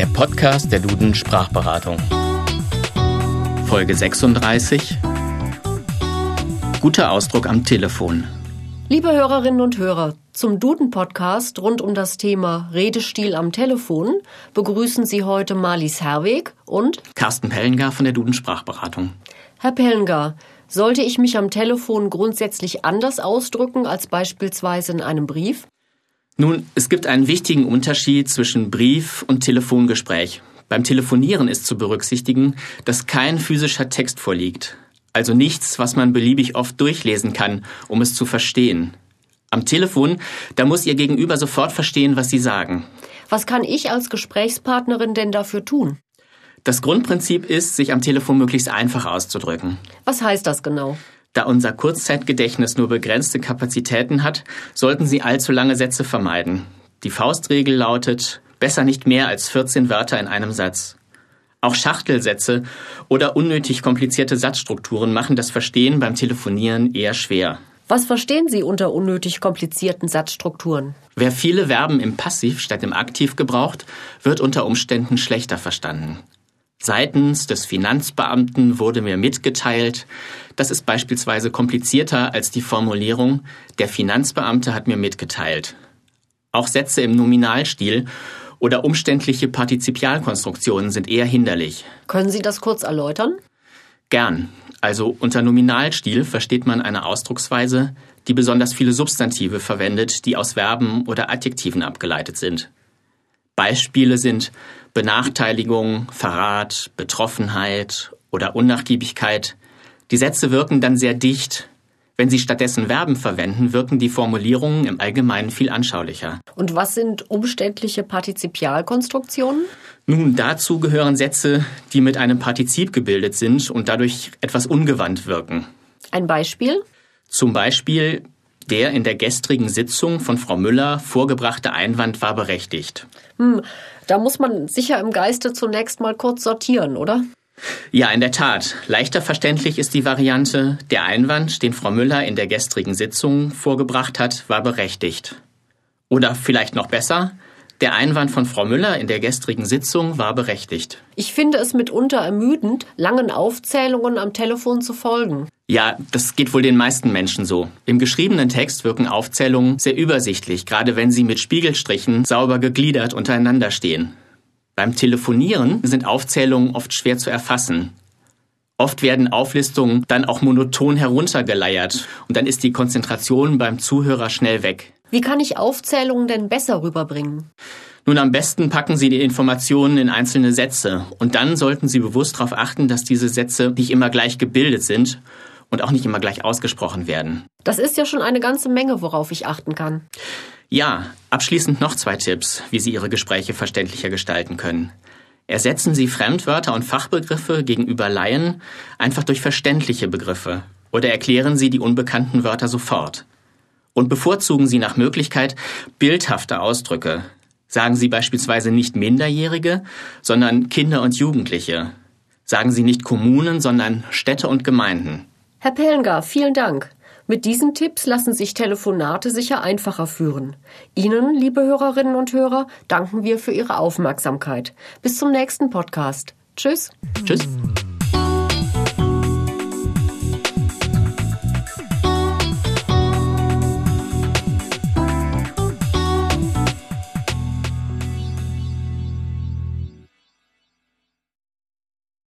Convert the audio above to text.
der Podcast der Duden Sprachberatung. Folge 36. Guter Ausdruck am Telefon. Liebe Hörerinnen und Hörer, zum Duden-Podcast rund um das Thema Redestil am Telefon begrüßen Sie heute Marlies Herweg und Carsten Pellengar von der Duden Sprachberatung. Herr Pellengar, sollte ich mich am Telefon grundsätzlich anders ausdrücken als beispielsweise in einem Brief? Nun, es gibt einen wichtigen Unterschied zwischen Brief und Telefongespräch. Beim Telefonieren ist zu berücksichtigen, dass kein physischer Text vorliegt. Also nichts, was man beliebig oft durchlesen kann, um es zu verstehen. Am Telefon, da muss Ihr Gegenüber sofort verstehen, was Sie sagen. Was kann ich als Gesprächspartnerin denn dafür tun? Das Grundprinzip ist, sich am Telefon möglichst einfach auszudrücken. Was heißt das genau? Da unser Kurzzeitgedächtnis nur begrenzte Kapazitäten hat, sollten Sie allzu lange Sätze vermeiden. Die Faustregel lautet, besser nicht mehr als 14 Wörter in einem Satz. Auch Schachtelsätze oder unnötig komplizierte Satzstrukturen machen das Verstehen beim Telefonieren eher schwer. Was verstehen Sie unter unnötig komplizierten Satzstrukturen? Wer viele Verben im Passiv statt im Aktiv gebraucht, wird unter Umständen schlechter verstanden. Seitens des Finanzbeamten wurde mir mitgeteilt, das ist beispielsweise komplizierter als die Formulierung der Finanzbeamte hat mir mitgeteilt. Auch Sätze im Nominalstil oder umständliche Partizipialkonstruktionen sind eher hinderlich. Können Sie das kurz erläutern? Gern. Also unter Nominalstil versteht man eine Ausdrucksweise, die besonders viele Substantive verwendet, die aus Verben oder Adjektiven abgeleitet sind. Beispiele sind Benachteiligung, Verrat, Betroffenheit oder Unnachgiebigkeit. Die Sätze wirken dann sehr dicht. Wenn Sie stattdessen Verben verwenden, wirken die Formulierungen im Allgemeinen viel anschaulicher. Und was sind umständliche Partizipialkonstruktionen? Nun, dazu gehören Sätze, die mit einem Partizip gebildet sind und dadurch etwas ungewandt wirken. Ein Beispiel? Zum Beispiel, der in der gestrigen Sitzung von Frau Müller vorgebrachte Einwand war berechtigt. Hm, da muss man sicher im Geiste zunächst mal kurz sortieren, oder? Ja, in der Tat. Leichter verständlich ist die Variante, der Einwand, den Frau Müller in der gestrigen Sitzung vorgebracht hat, war berechtigt. Oder vielleicht noch besser, der Einwand von Frau Müller in der gestrigen Sitzung war berechtigt. Ich finde es mitunter ermüdend, langen Aufzählungen am Telefon zu folgen. Ja, das geht wohl den meisten Menschen so. Im geschriebenen Text wirken Aufzählungen sehr übersichtlich, gerade wenn sie mit Spiegelstrichen sauber gegliedert untereinander stehen. Beim Telefonieren sind Aufzählungen oft schwer zu erfassen. Oft werden Auflistungen dann auch monoton heruntergeleiert und dann ist die Konzentration beim Zuhörer schnell weg. Wie kann ich Aufzählungen denn besser rüberbringen? Nun, am besten packen Sie die Informationen in einzelne Sätze und dann sollten Sie bewusst darauf achten, dass diese Sätze nicht immer gleich gebildet sind und auch nicht immer gleich ausgesprochen werden. Das ist ja schon eine ganze Menge, worauf ich achten kann. Ja, abschließend noch zwei Tipps, wie Sie Ihre Gespräche verständlicher gestalten können. Ersetzen Sie Fremdwörter und Fachbegriffe gegenüber Laien einfach durch verständliche Begriffe oder erklären Sie die unbekannten Wörter sofort. Und bevorzugen Sie nach Möglichkeit bildhafte Ausdrücke. Sagen Sie beispielsweise nicht Minderjährige, sondern Kinder und Jugendliche. Sagen Sie nicht Kommunen, sondern Städte und Gemeinden. Herr Pellengar, vielen Dank. Mit diesen Tipps lassen sich Telefonate sicher einfacher führen. Ihnen, liebe Hörerinnen und Hörer, danken wir für Ihre Aufmerksamkeit. Bis zum nächsten Podcast. Tschüss. Tschüss.